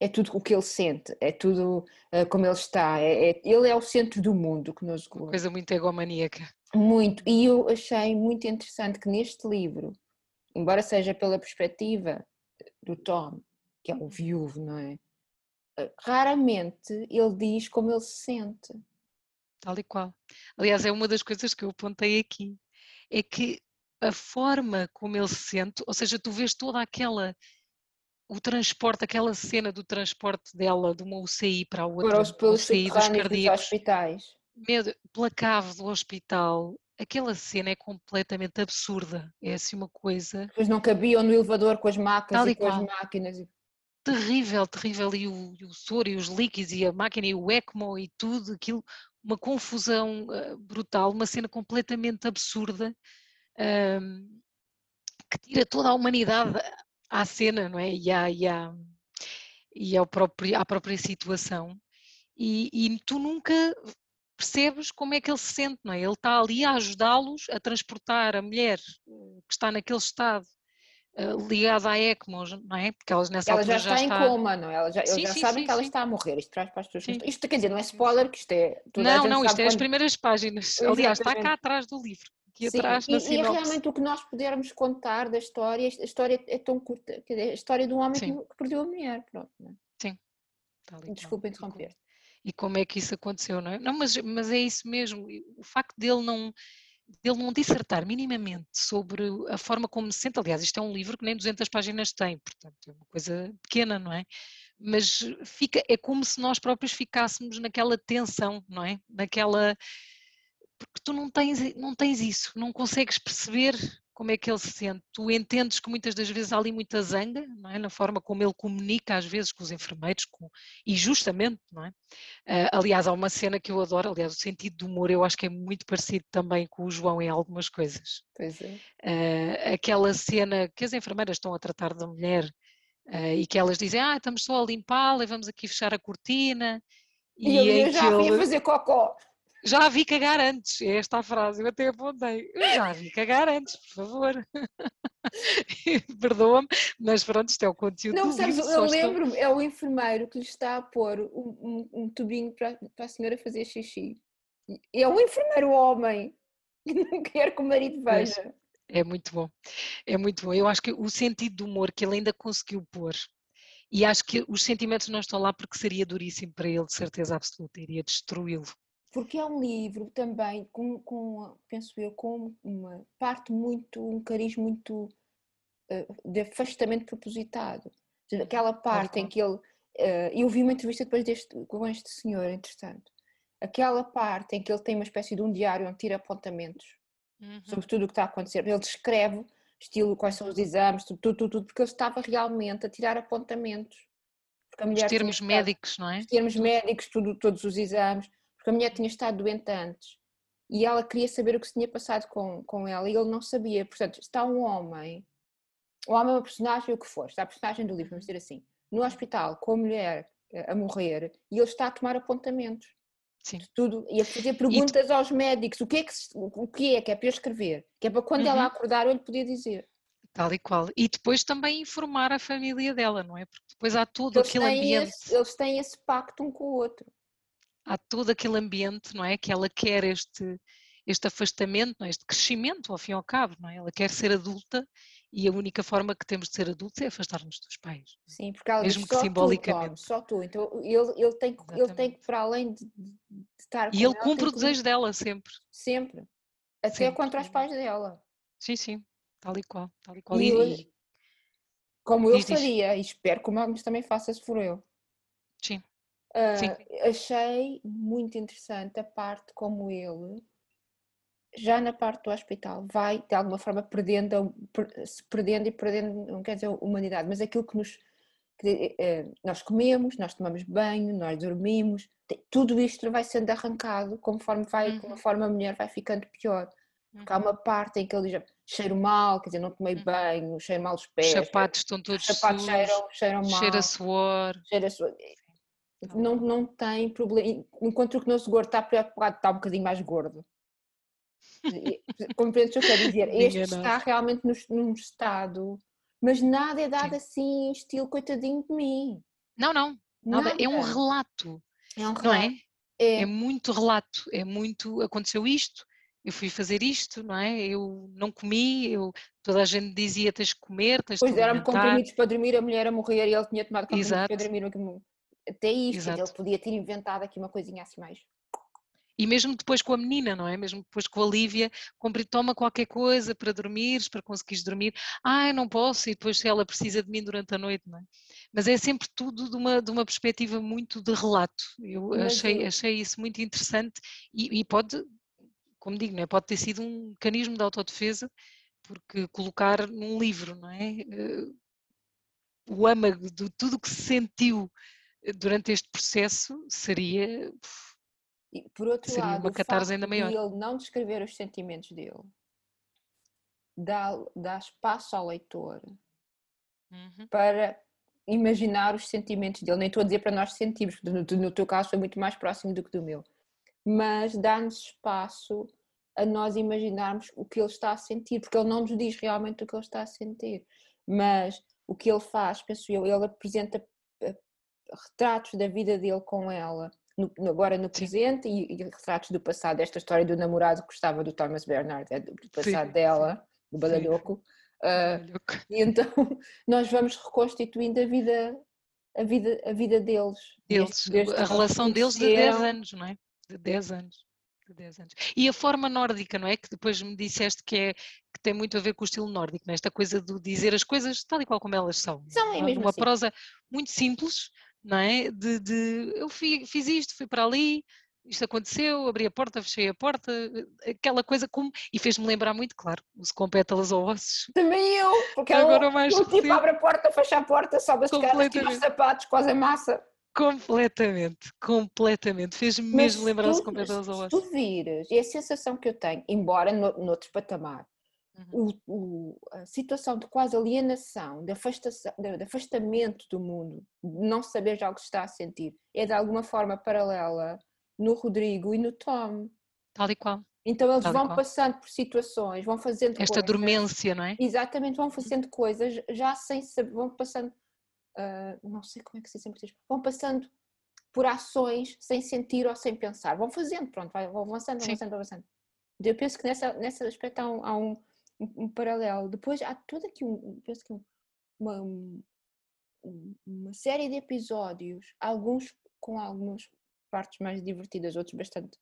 é tudo o que ele sente, é tudo uh, como ele está, é, é, ele é o centro do mundo que nos Uma coisa muito egomaníaca. Muito, e eu achei muito interessante que neste livro, embora seja pela perspectiva do Tom, que é um viúvo, não é? Eh, raramente ele diz como ele se sente. tal e qual. Aliás, é uma das coisas que eu apontei aqui, é que a forma como ele se sente, ou seja, tu vês toda aquela o transporte, aquela cena do transporte dela de uma UCI para a outra, para os, UCI dos cardíacos, hospitais. Medo, pela cave do hospital, aquela cena é completamente absurda. É assim uma coisa. Pois não cabiam no elevador com as macas e, e com as máquinas. Terrível, terrível. E o, e o soro e os líquidos e a máquina e o ECMO e tudo aquilo, uma confusão uh, brutal, uma cena completamente absurda um, que tira toda a humanidade à cena, não é? E, à, e, à, e ao próprio, à própria situação. E, e, tu nunca percebes como é que ele se sente, não é? Ele está ali a ajudá-los a transportar a mulher eh, que está naquele estado uh, ligada à ECMO, não é? Porque elas nessa ela altura já está, já está em coma, não é? Ela já, sim, eles já sim, sabem sim, que ela está a morrer. Isto traz para as pessoas. Isto quer dizer, não é spoiler, que isto é. Não, não, isto é quando... as primeiras páginas. Aliás, está cá atrás do livro aqui Sim, atrás e, e, realmente o que nós pudermos contar da história, a história é tão curta, a história de um homem que, que, perdeu a mulher, pronto. É? Sim. Desculpa interromper. E como é que isso aconteceu, não é? Não, mas, mas é isso mesmo, o facto dele não, dele não dissertar minimamente sobre a forma como se sente, aliás, isto é um livro que nem 200 páginas tem, portanto é uma coisa pequena, não é? Mas fica, é como se nós próprios ficássemos naquela tensão, não é? Naquela, porque tu não tens, não tens isso, não consegues perceber como é que ele se sente. Tu entendes que muitas das vezes há ali muita zanga, não é? na forma como ele comunica às vezes com os enfermeiros, com, e justamente, não é? Uh, aliás, há uma cena que eu adoro, aliás, o sentido do humor eu acho que é muito parecido também com o João em algumas coisas. Pois é. Uh, aquela cena que as enfermeiras estão a tratar da mulher uh, e que elas dizem, ah, estamos só a limpá-la e vamos aqui fechar a cortina. E, e eu já ia fazer cocó. Já a vi cagar antes, é esta a frase, eu até apontei. Já a vi cagar antes, por favor. Perdoa-me, mas pronto, isto é o conteúdo Não, sabes, eu lembro-me, é o enfermeiro que lhe está a pôr um, um, um tubinho para, para a senhora fazer xixi. É um enfermeiro homem que não quer que o marido veja. É muito bom, é muito bom. Eu acho que o sentido do humor que ele ainda conseguiu pôr, e acho que os sentimentos não estão lá porque seria duríssimo para ele, de certeza absoluta, iria destruí-lo porque é um livro também com, com penso eu, com uma parte muito, um cariz muito uh, de afastamento propositado. Aquela parte em que ele. Uh, eu vi uma entrevista depois deste, com este senhor, entretanto. Aquela parte em que ele tem uma espécie de um diário onde tira apontamentos uhum. sobre tudo o que está a acontecer. Ele descreve, estilo, quais são os exames, tudo, tudo, tudo, porque ele estava realmente a tirar apontamentos. Porque a mulher os termos médicos, não é? Os termos médicos, tudo, todos os exames porque a mulher tinha estado doente antes e ela queria saber o que se tinha passado com, com ela e ele não sabia. Portanto, está um homem, o homem é uma personagem, o que for, está a personagem do livro, vamos dizer assim, no hospital com a mulher eh, a morrer e ele está a tomar apontamentos. Sim. Tudo, e a fazer perguntas tu... aos médicos: o que, é que, o que é que é para eu escrever? Que é para quando uhum. ela acordar eu lhe podia dizer. Tal e qual. E depois também informar a família dela, não é? Porque depois há todo eles aquele ambiente. Esse, eles têm esse pacto um com o outro há todo aquele ambiente, não é? Que ela quer este, este afastamento, não é? este crescimento, ao fim e ao cabo, não é? Ela quer ser adulta e a única forma que temos de ser adultos é afastar-nos dos pais. Sim, porque ela Mesmo diz, que só simbolicamente. Tu, só tu. Então ele, ele, tem, que, ele tem que, para além de, de estar E ele ela, cumpre o desejo dela sempre. Sempre. Até sempre. contra os pais dela. Sim, sim. Tal e qual. Tal e qual. E, e, como eu faria, e espero que o Magnus também faça se for eu. Sim. Uh, achei muito interessante a parte como ele, já na parte do hospital, vai de alguma forma perdendo, se perdendo e perdendo, não quer dizer a humanidade, mas aquilo que nos. Que, eh, nós comemos, nós tomamos banho, nós dormimos, tudo isto vai sendo arrancado conforme, vai, uhum. conforme a mulher vai ficando pior. Porque há uhum. uma parte em que ele diz cheiro mal, quer dizer, não tomei uhum. banho, cheiro mal os pés. Os sapatos estão todos Os sapatos cheiram, cheiram mal. Cheira suor. Cheira suor não, não tem problema. Enquanto o que não se gordo está preocupado, está um bocadinho mais gordo. Compreendes o que eu quero dizer? Este está realmente num, num estado, mas nada é dado Sim. assim, estilo coitadinho de mim. Não, não, nada. É um relato. É um relato. Não é? é? É muito relato. É muito. Aconteceu isto, eu fui fazer isto, não é? Eu não comi, eu, toda a gente dizia tens que comer, tens pois deram-me comprimidos para dormir, a mulher a morrer e ele tinha tomado comprimidos Exato. para dormir até isto, ele podia ter inventado aqui uma coisinha assim mais. E mesmo depois com a menina, não é? Mesmo depois com a Lívia, toma qualquer coisa para dormires, para conseguires dormir. Ai, não posso, e depois se ela precisa de mim durante a noite, não é? Mas é sempre tudo de uma, de uma perspectiva muito de relato. Eu achei, achei isso muito interessante e, e pode, como digo, não é? pode ter sido um mecanismo de autodefesa, porque colocar num livro, não é? Eh, o âmago de tudo o que se sentiu durante este processo seria e, por outro Seria lado, uma catarse ainda maior. De ele não descrever os sentimentos dele dá, dá espaço ao leitor uhum. para imaginar os sentimentos dele. Nem estou a dizer para nós sentirmos, porque no, no teu caso foi muito mais próximo do que do meu, mas dá-nos espaço a nós imaginarmos o que ele está a sentir, porque ele não nos diz realmente o que ele está a sentir, mas o que ele faz, penso eu, ele apresenta retratos da vida dele com ela no, agora no presente e, e, retratos do passado. Esta história do namorado que gostava do Thomas Bernard, é do passado sim, dela, sim. do Badalhoco. Uh, e então nós vamos reconstituindo a vida, a vida, a vida deles. Deles, desde, a relação deles de 10 anos, não é? De 10 anos. De 10 anos. E a forma nórdica, não é? Que depois me disseste que, é, que tem muito a ver com o estilo nórdico, é? esta coisa de dizer as coisas tal e qual como elas são. São, é mesmo Uma assim. prosa muito simples, não é? De, de eu fui, fiz isto, fui para ali, isto aconteceu, abri a porta, fechei a porta, aquela coisa como. E fez-me lembrar muito, claro, os com pétalas ou ossos. Também eu, porque agora ela, mais o tipo abre a porta, fecha a porta, sobe as escadas, tira os sapatos, quase a massa. Completamente, completamente. Fez-me mesmo lembrar os com pétalas ou ossos. Se tu vires, e a sensação que eu tenho, embora no, noutro patamar. O, o, a situação de quase alienação, de, de, afastamento do mundo, de não saber já o que se está a sentir, é de alguma forma paralela no Rodrigo e no Tom. Tal e qual. Então eles Tal vão passando por situações, vão fazendo Esta coisas, dormência, não é? Exatamente, vão fazendo coisas já sem saber, vão passando, uh, não sei como é que se sempre diz, vão passando por ações sem sentir ou sem pensar, vão fazendo, pronto, vão avançando, vão avançando, avançando. Eu penso que nessa, nesse aspecto há um, há um um, um paralelo. Depois há toda aqui um, penso que uma, uma série de episódios, alguns com algumas partes mais divertidas, outros bastante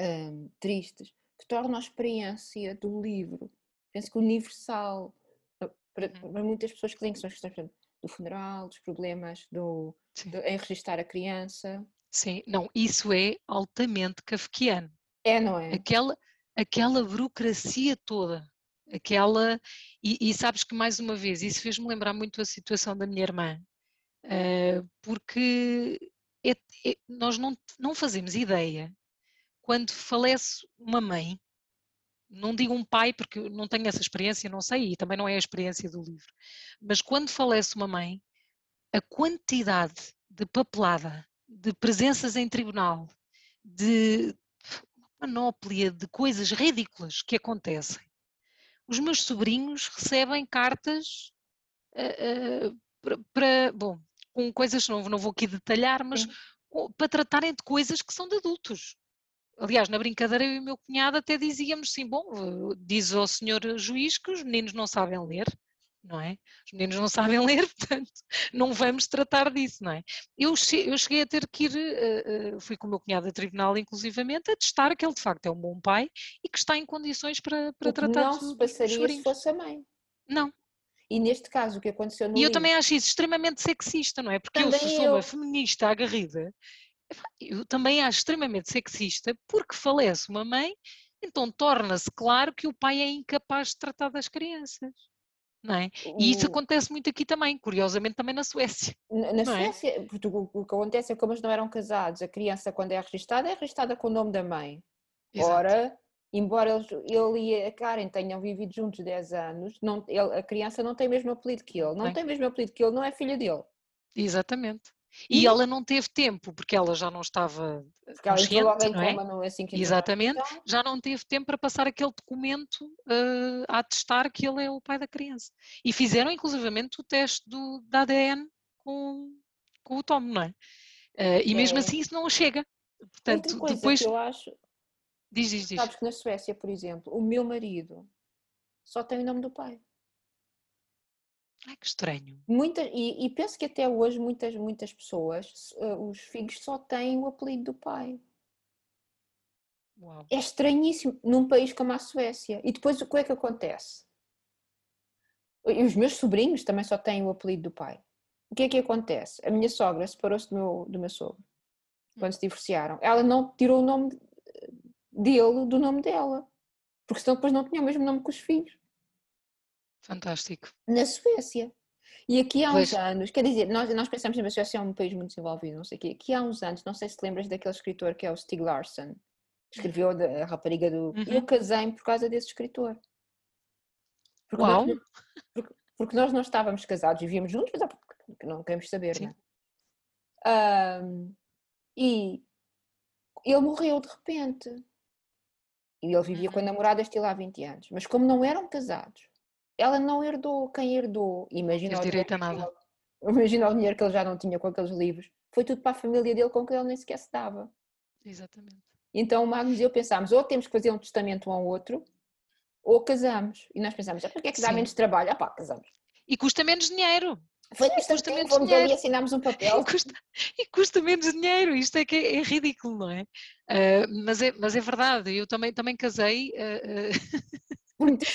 um, tristes, que tornam a experiência do livro, penso que universal eh, para, uhum. para muitas pessoas que têm que são as questões do funeral, dos problemas do, do, em registrar a criança. Sim, não, isso é altamente kafkiano. É, não é? Aquela, aquela burocracia toda, aquela. E, e, sabes que, mais uma vez, isso fez-me lembrar muito a situação da minha irmã, uh, porque é, é, nós não, não fazemos ideia quando falece uma mãe. Não digo um pai, porque não tenho essa experiência, não sei, e também não é a experiência do livro. Mas quando falece uma mãe, a quantidade de papelada, de presenças em tribunal, de, panóplia de coisas ridículas que acontecem. Os meus sobrinhos recebem cartas uh, uh, para, para, bom, com coisas, não, não vou aqui detalhar, mas Sim. para tratarem de coisas que são de adultos. Aliás, na brincadeira eu e o meu cunhado até dizíamos sim, bom, diz ao senhor juiz que os meninos não sabem ler, não é? Os meninos não sabem ler, portanto, não vamos tratar disso, não é? Eu, eu cheguei a ter que ir, uh, uh, fui com o meu cunhado a tribunal, inclusivamente, a testar que ele de facto é um bom pai e que está em condições para, para tratar não se passaria se fosse a mãe. Não. E neste caso, o que aconteceu no E eu livro... também acho isso extremamente sexista, não é? Porque também eu, se sou eu... uma feminista agarrida, eu também acho extremamente sexista porque falece uma mãe, então torna-se claro que o pai é incapaz de tratar das crianças é? E isso acontece muito aqui também, curiosamente também na Suécia. Na, na é? Suécia, é? porque o que acontece é que como eles não eram casados, a criança quando é registada é registada com o nome da mãe. Exato. Ora, embora eles, ele e a Karen tenham vivido juntos 10 anos, não, ele, a criança não tem o mesmo apelido que ele, não tem. tem o mesmo apelido que ele, não é filha dele. Exatamente. E, ela não teve tempo, porque ela já não estava porque consciente, não é? Não é assim Exatamente, então... já não teve tempo para passar aquele documento uh, a atestar que ele é o pai da criança. E fizeram inclusivamente o teste do, da ADN com, com o Tom, não é? Uh, e é. mesmo assim isso não chega. Portanto, coisa depois... que eu acho... Diz, diz, diz. Sabes que na Suécia, por exemplo, o meu marido só tem o nome do pai. Ai, que estranho. Muita, e, e, penso que até hoje muitas, muitas pessoas, uh, os filhos só têm o apelido do pai. Uau. É estranhíssimo num país como a Suécia. E depois o que é que acontece? E os meus sobrinhos também só têm o apelido do pai. O que é que acontece? A minha sogra separou-se do meu, do meu sogro quando se divorciaram. Ela não tirou o nome dele do nome dela, porque senão depois não tinha o mesmo nome que os filhos. Fantástico. Na Suécia. E aqui há uns pois. anos, quer dizer, nós, nós pensamos que a Suécia é um país muito desenvolvido, não sei o quê. Aqui há uns anos, não sei se lembras daquele escritor que é o Stieg Larsson, que escreveu a rapariga do. Uhum. Eu casei-me por causa desse escritor. Porque Uau! Nós, porque, porque, nós não estávamos casados, vivíamos juntos, mas porque não queremos saber, Sim. não é? Um, e ele morreu de repente. E ele vivia uhum. com a namorada estilo há 20 anos. Mas como não eram casados, ela não herdou. Quem herdou? Imagina o, direito a nada. Ele, imagina o dinheiro que ele já não tinha com aqueles livros. Foi tudo para a família dele com que ele nem sequer se dava. Exatamente. Então o Magnus e eu pensámos, ou temos que fazer um testamento um ao outro, ou casamos. E nós pensámos, ah, porque é que dá Sim. menos trabalho? Ah pá, casamos. E custa menos dinheiro. Foi custa menos fomos dinheiro. ali e assinámos um papel. E custa, e custa menos dinheiro, isto é que é, é ridículo, não é? Uh, mas é? Mas é verdade, eu também, também casei. Uh, uh,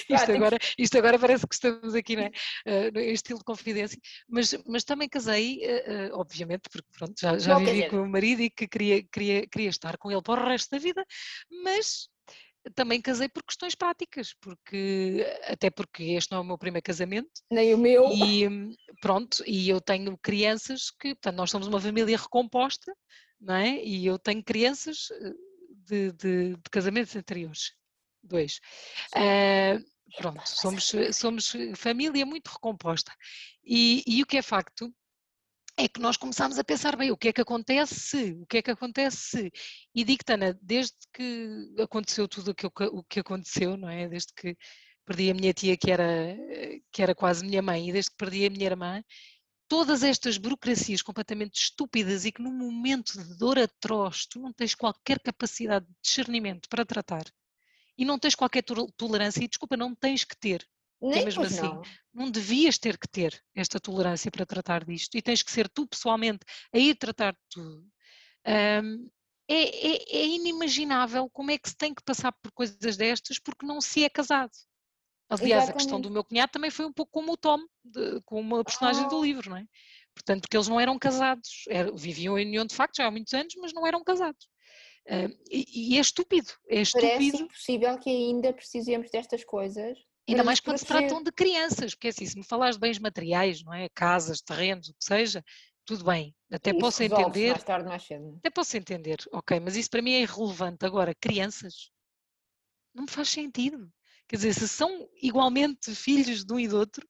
isto, agora, isto agora parece que estamos aqui né, uh, em estilo de confidência, mas, mas também casei, uh, obviamente, porque pronto, já, já vivi com o meu marido e que queria, queria, queria estar com ele para o resto da vida, mas também casei por questões práticas, porque até porque este não é o meu primeiro casamento. Nem o meu. E pronto, e eu tenho crianças que, portanto, nós somos uma família recomposta, não é? E eu tenho crianças de, de, de casamentos anteriores, dois. Uh, pronto, somos, somos família muito recomposta. E, e o que é facto é que nós começámos a pensar bem o que é que acontece se, o que é que acontece se. E digo, Tana, desde que aconteceu tudo o que, o que aconteceu, não é? Desde que perdi a minha tia, que era, que era quase minha mãe, e desde que perdi a minha irmã, todas estas burocracias completamente estúpidas e que num momento de dor atroz tu não tens qualquer capacidade de discernimento para tratar e não tens qualquer tolerância, e desculpa, não tens que ter, nem mesmo assim, não. não. devias ter que ter esta tolerância para tratar disto e tens que ser tu pessoalmente a ir tratar de tudo. Um, é, é, é, inimaginável como é que se tem que passar por coisas destas porque não se é casado. Aliás, Exatamente. a questão do meu cunhado também foi um pouco como o Tom, de, com uma personagem oh. do livro, não é? Portanto, porque eles não eram casados, era, viviam em união de facto já há muitos anos, mas não eram casados. Uh, e, e, é estúpido, é estúpido. Parece impossível que ainda precisemos destas coisas Ainda mais quando se tratam de crianças, porque é assim, se me falares de bens materiais, não é? Casas, terrenos, o que seja, tudo bem, até isso posso entender. Mais tarde, mais cedo. Até posso entender, ok, mas isso para mim é irrelevante. Agora, crianças, não me faz sentido. Quer dizer, se são igualmente filhos de um e do outro,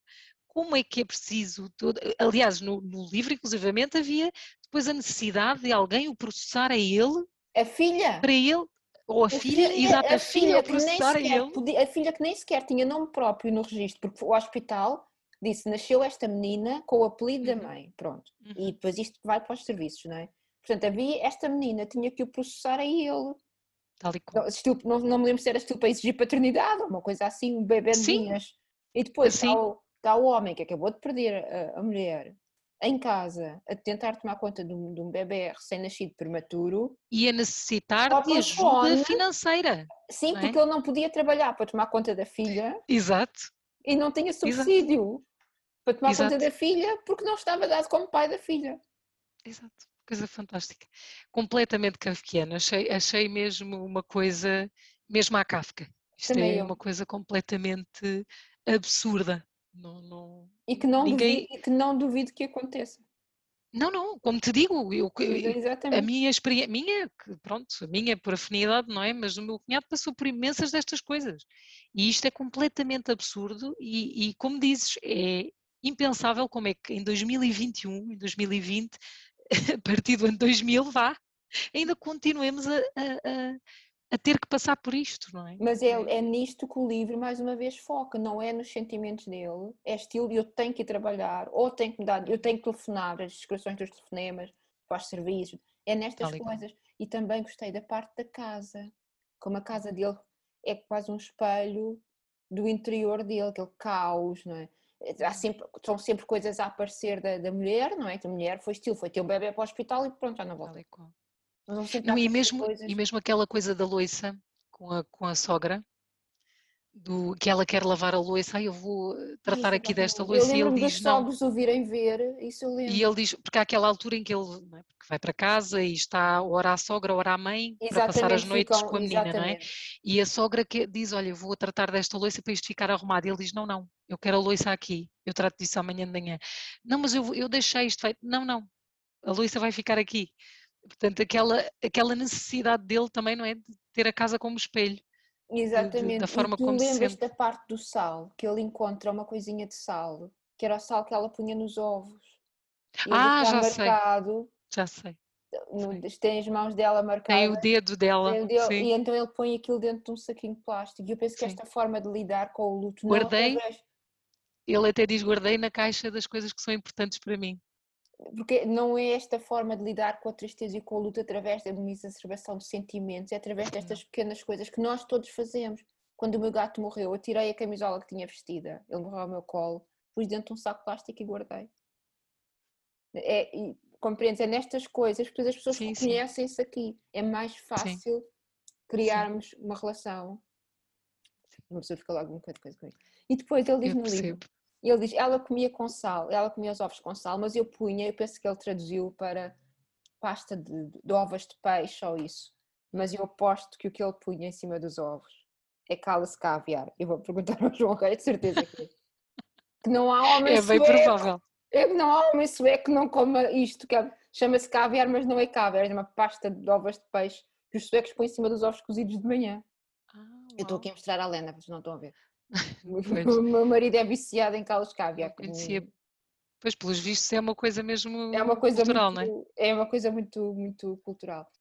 como é que é preciso? Todo... Aliás, no, no livro, inclusivamente, havia depois a necessidade de alguém o processar a ele. A filha? Para ele, ou a, a filha, filha, exato, a, a filha, filha processar ele. Podia, a filha que nem sequer tinha nome próprio no registro, porque o hospital disse, nasceu esta menina com o apelido uhum. da mãe, pronto. Uhum. E depois isto vai para os serviços, não é? Portanto, havia esta menina, tinha que o processar a ele. Tal e qual. Não, não, me lembro se era estilo para exigir paternidade, uma coisa assim, um bebê de vinhas. E depois está o, está o homem que acabou de perder a, a mulher em casa a tentar tomar conta de um, de um bebê recém-nascido prematuro. E a necessitar de ajuda financeira. Sim, é? porque ele não podia trabalhar para tomar conta da filha. Exato. E não tinha subsídio Exato. para tomar Exato. conta da filha porque não estava dado como pai da filha. Exato. Coisa fantástica. Completamente kafkiana. Achei, achei mesmo uma coisa, mesmo à Kafka. Isto Também é eu. uma coisa completamente absurda. Não, não, e, que não ninguém... duvido, que não duvido que aconteça. Não, não, como te digo, eu, a minha experiência, minha, pronto, a minha por afinidade, não é? Mas o meu cunhado passou por imensas destas coisas. E isto é completamente absurdo e, e como dizes, é impensável como é que em 2021, em 2020, a partir do ano 2000, vá, ainda continuemos a, a, a ter que passar por isto, não é? Mas é, é nisto que o livro, mais uma vez, foca, não é nos sentimentos dele, é estilo eu tenho que ir trabalhar, ou tenho que me dar, eu tenho que telefonar, as descrições dos telefonemas, para os serviços, é nestas coisas. E também gostei da parte da casa, como a casa dele é quase um espelho do interior dele, aquele caos, não é? Há sempre, são sempre coisas a aparecer da, da mulher, não é? Que a mulher foi estilo, foi ter um bebê para o hospital e pronto, já não volta. Não, e, mesmo, e mesmo aquela coisa da loiça com a, com a sogra, do que ela quer lavar a louça, ai eu vou eh, tratar Ai, aqui desta louça e ele diz dos não. o virem ver, isso eu lembro. E ele diz, porque há aquela altura em que ele é? vai para casa e está ora à sogra, ora à mãe, exatamente, para passar as noites ficam, com a menina, exatamente. não é? E a sogra que diz, olha, eu vou tratar desta louça para isto ficar arrumado. E ele diz, não, não, eu quero a louça aqui, eu trato disso amanhã de manhã. Não, mas eu, eu deixei isto feito. Não, não, a louça vai ficar aqui. Portanto, aquela, aquela necessidade dele também, não é? De ter a casa como espelho. Exatamente. Da forma e tu como lembras da parte do sal, que ele encontra uma coisinha de sal, que era o sal que ela punha nos ovos. E ah, já marcado, sei. Já sei. No, tem as mãos dela marcadas. Tem o dedo dela. O dedo, e então ele põe aquilo dentro de um saquinho de plástico. E eu penso que sim. esta forma de lidar com o luto guardei, não Ele até diz: guardei na caixa das coisas que são importantes para mim porque não é esta forma de lidar com a tristeza e com a luta através da exacerbação de sentimentos, é através destas pequenas coisas que nós todos fazemos. Quando o meu gato morreu, eu tirei a camisola que tinha vestida, ele morreu ao meu colo, pus dentro de um saco de plástico e guardei. É, e, compreendes? É nestas coisas que as pessoas conhecem-se aqui. É mais fácil sim. criarmos sim. uma relação. Uma pessoa fica logo um bocado de coisa com isso. E depois ele diz eu no percebo. livro e ele diz, ela comia com sal, ela comia os ovos com sal, mas eu punha, eu penso que ele traduziu para pasta de, de ovos de peixe ou isso. Mas eu aposto que o que ele punha em cima dos ovos é cala-se caviar. Eu vou perguntar ao João Rei, de certeza que, que não há homem É bem sueco, provável. É que não há homem sueco que não coma isto, que é, chama-se caviar, mas não é caviar, é uma pasta de ovos de peixe que os suecos põem em cima dos ovos cozidos de manhã. Ah, eu estou aqui a mostrar a Lena, vocês não estão a ver. o meu marido é viciado em calos caviar. Conhecia. Pois, pelos vistos, é uma coisa mesmo é uma coisa cultural, muito, não é? É uma coisa muito, muito cultural.